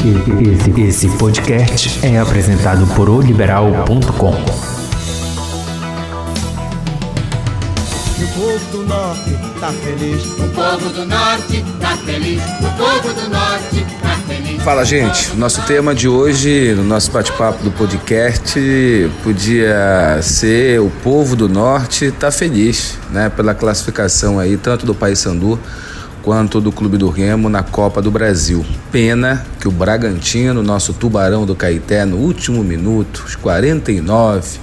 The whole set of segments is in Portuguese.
Esse, esse podcast é apresentado por oliberal.com. O povo do norte tá feliz. O povo do norte tá feliz. O povo do norte tá feliz. Fala, gente. Nosso tema de hoje, no nosso bate-papo do podcast, podia ser o povo do norte tá feliz, né? Pela classificação aí, tanto do Paysandu quanto do Clube do Remo na Copa do Brasil. Pena que o Bragantino, nosso tubarão do Caeté, no último minuto, os 49,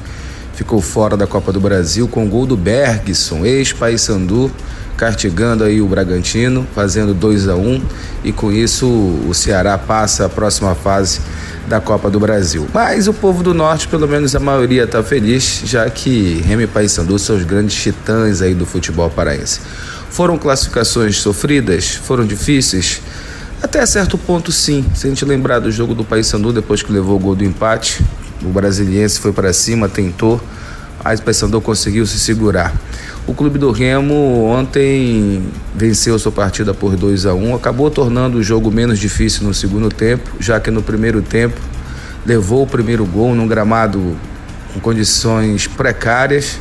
ficou fora da Copa do Brasil com o gol do Bergson, ex-Paysandu, castigando aí o Bragantino, fazendo 2 a 1 um, e com isso o Ceará passa a próxima fase da Copa do Brasil. Mas o povo do Norte, pelo menos a maioria, está feliz, já que Remy e Paysandu são os grandes titãs aí do futebol paraense. Foram classificações sofridas? Foram difíceis? Até certo ponto, sim. Se a gente lembrar do jogo do Paysandu depois que levou o gol do empate, o brasiliense foi para cima, tentou, mas o Paysandu conseguiu se segurar. O Clube do Remo ontem venceu sua partida por 2 a 1 acabou tornando o jogo menos difícil no segundo tempo, já que no primeiro tempo levou o primeiro gol num gramado com condições precárias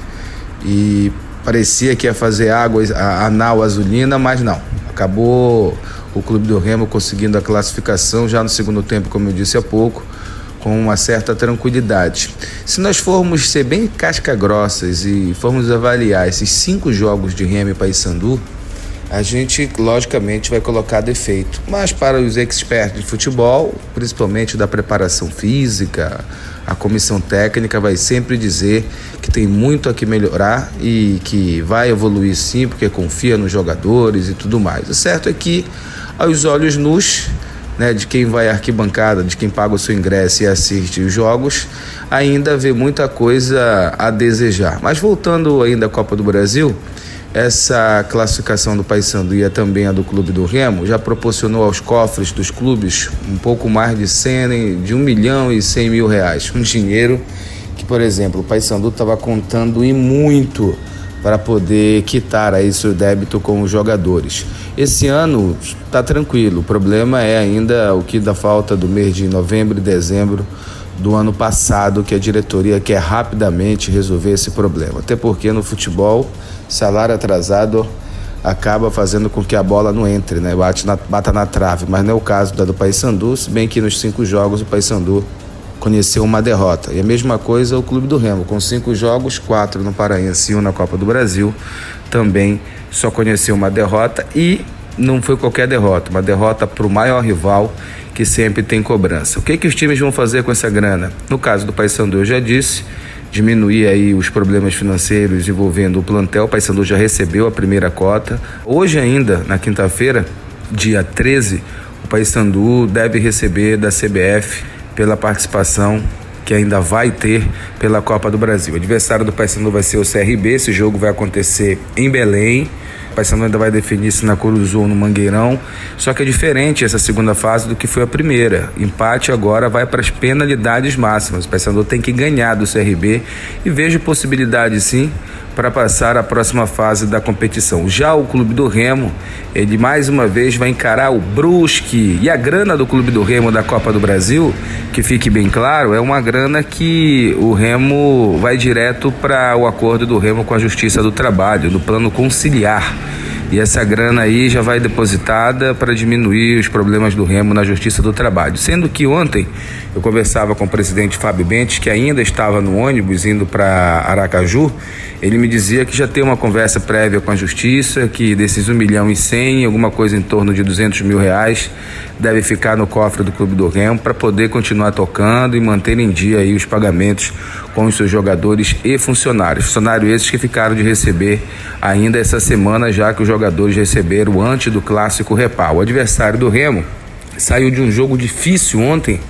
e parecia que ia fazer água a, a nau azulina, mas não. Acabou o Clube do Remo conseguindo a classificação já no segundo tempo, como eu disse há pouco, com uma certa tranquilidade. Se nós formos ser bem casca-grossas e formos avaliar esses cinco jogos de Remo e Paysandu, a gente logicamente vai colocar defeito. Mas para os expertos de futebol, principalmente da preparação física, a comissão técnica vai sempre dizer que tem muito a que melhorar e que vai evoluir sim, porque confia nos jogadores e tudo mais. O certo é que, aos olhos nus, né, de quem vai à arquibancada, de quem paga o seu ingresso e assiste os jogos, ainda vê muita coisa a desejar. Mas voltando ainda à Copa do Brasil, essa classificação do Paysandu e também a do Clube do Remo já proporcionou aos cofres dos clubes um pouco mais de 100, de 1 milhão e 100 mil reais. Um dinheiro que, por exemplo, o Paysandu estava contando e muito para poder quitar aí seu débito com os jogadores. Esse ano está tranquilo, o problema é ainda o que dá falta do mês de novembro e dezembro do ano passado que a diretoria quer rapidamente resolver esse problema. Até porque no futebol, salário atrasado acaba fazendo com que a bola não entre, né? Bate na, bata na trave. Mas não é o caso da do Paysandu, se bem que nos cinco jogos o Paysandu conheceu uma derrota. E a mesma coisa o Clube do Remo, com cinco jogos, quatro no Paraense e um na Copa do Brasil, também só conheceu uma derrota e não foi qualquer derrota, uma derrota para o maior rival que sempre tem cobrança. O que, que os times vão fazer com essa grana? No caso do Paysandu, eu já disse, diminuir aí os problemas financeiros envolvendo o plantel. O Paysandu já recebeu a primeira cota. Hoje ainda, na quinta-feira, dia 13, o Paysandu deve receber da CBF pela participação que ainda vai ter pela Copa do Brasil. O adversário do Paysandu vai ser o CRB. Esse jogo vai acontecer em Belém. Paysandu ainda vai definir se na Curuzu ou no Mangueirão. Só que é diferente essa segunda fase do que foi a primeira. Empate agora vai para as penalidades máximas. O Paysandu tem que ganhar do CRB e vejo possibilidade sim para passar a próxima fase da competição. Já o Clube do Remo, ele mais uma vez vai encarar o Brusque. E a grana do Clube do Remo da Copa do Brasil, que fique bem claro, é uma grana que o Remo vai direto para o acordo do Remo com a Justiça do Trabalho, do plano conciliar. E essa grana aí já vai depositada para diminuir os problemas do Remo na Justiça do Trabalho. Sendo que ontem eu conversava com o presidente Fábio Bentes, que ainda estava no ônibus indo para Aracaju, ele me dizia que já tem uma conversa prévia com a Justiça, que desses 1 milhão e 100, alguma coisa em torno de 200 mil reais, deve ficar no cofre do Clube do Remo para poder continuar tocando e manter em dia aí os pagamentos com os seus jogadores e funcionários. Funcionários esses que ficaram de receber ainda essa semana, já que os jogadores receberam antes do clássico Repar. O adversário do Remo saiu de um jogo difícil ontem,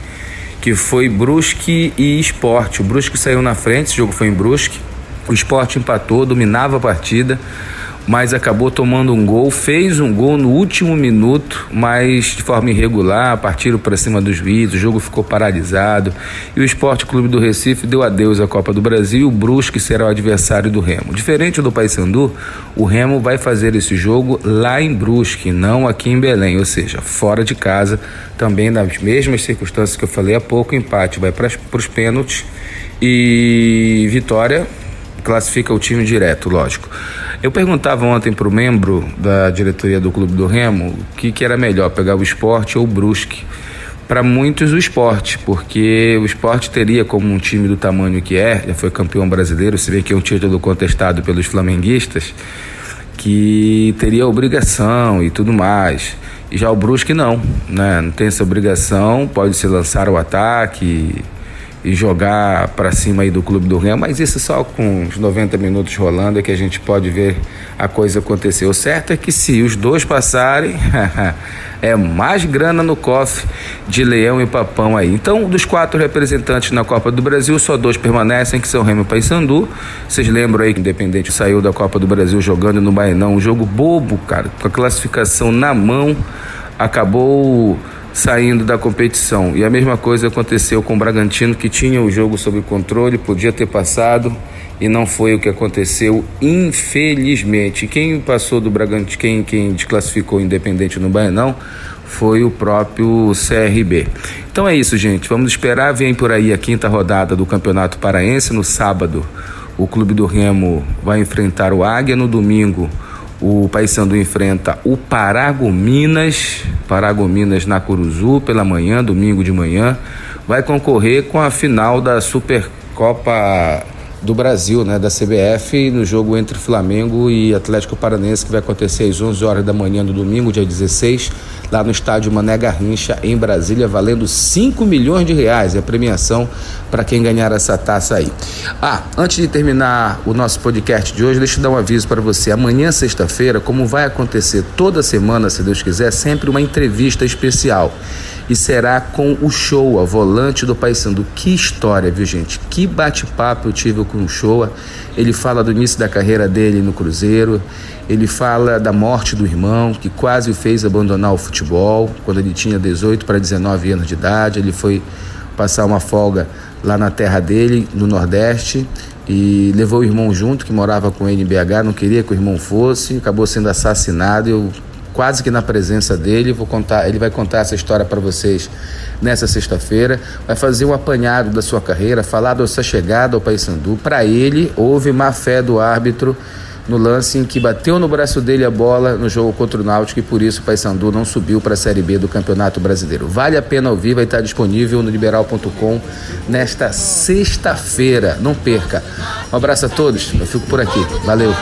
que foi Brusque e Esporte. O Brusque saiu na frente, esse jogo foi em Brusque. O esporte empatou, dominava a partida. Mas acabou tomando um gol, fez um gol no último minuto, mas de forma irregular, partiram para cima dos juiz, o jogo ficou paralisado e o Esporte Clube do Recife deu adeus à Copa do Brasil o Brusque será o adversário do Remo. Diferente do Paysandu, o Remo vai fazer esse jogo lá em Brusque, não aqui em Belém, ou seja, fora de casa, também nas mesmas circunstâncias que eu falei há pouco, empate vai para os pênaltis e vitória classifica o time direto, lógico. Eu perguntava ontem para o membro da diretoria do Clube do Remo o que, que era melhor, pegar o esporte ou o Brusque. Para muitos, o esporte, porque o esporte teria, como um time do tamanho que é, já foi campeão brasileiro, se vê que é um título contestado pelos flamenguistas, que teria obrigação e tudo mais. E já o Brusque não, né? Não tem essa obrigação, pode se lançar o ataque, e jogar para cima aí do clube do Remo, mas isso só com os 90 minutos rolando é que a gente pode ver a coisa acontecer. O certo é que se os dois passarem, é mais grana no cofre de Leão e Papão aí. Então, dos quatro representantes na Copa do Brasil, só dois permanecem, que são Remo e Paysandu. Vocês lembram aí que o Independente saiu da Copa do Brasil jogando no Bainão, um jogo bobo, cara, com a classificação na mão, acabou saindo da competição. E a mesma coisa aconteceu com o Bragantino, que tinha o jogo sob controle, podia ter passado e não foi o que aconteceu, infelizmente. Quem passou do Bragantino, quem, quem desclassificou o Independente no Baianão foi o próprio CRB. Então é isso, gente. Vamos esperar. Vem por aí a quinta rodada do Campeonato Paraense. No sábado, o Clube do Remo vai enfrentar o Águia. No domingo, o Paysandu enfrenta o Paragominas, Paragominas na Curuzu pela manhã, domingo de manhã. Vai concorrer com a final da Supercopa do Brasil, né, da CBF, no jogo entre Flamengo e Atlético Paranense, que vai acontecer às 11 horas da manhã do domingo, dia 16, lá no estádio Mané Garrincha, em Brasília, valendo 5 milhões de reais. É a premiação para quem ganhar essa taça aí. Ah, antes de terminar o nosso podcast de hoje, deixa eu dar um aviso para você. Amanhã, sexta-feira, como vai acontecer toda semana, se Deus quiser, sempre uma entrevista especial e será com o Showa, volante do Paysandu. Que história, viu gente? Que bate-papo eu tive com o Showa. Ele fala do início da carreira dele no Cruzeiro, ele fala da morte do irmão, que quase o fez abandonar o futebol, quando ele tinha 18 para 19 anos de idade. Ele foi passar uma folga lá na terra dele, no Nordeste, e levou o irmão junto, que morava com ele em BH, não queria que o irmão fosse, acabou sendo assassinado. Eu quase que na presença dele. Vou contar, ele vai contar essa história para vocês nessa sexta-feira. Vai fazer um apanhado da sua carreira, falar da sua chegada ao Paysandu. Para ele, houve má fé do árbitro no lance em que bateu no braço dele a bola no jogo contra o Náutico e por isso o Paysandu não subiu para a Série B do Campeonato Brasileiro. Vale a pena ouvir, vai estar disponível no liberal.com nesta sexta-feira. Não perca. Um abraço a todos, eu fico por aqui. Valeu.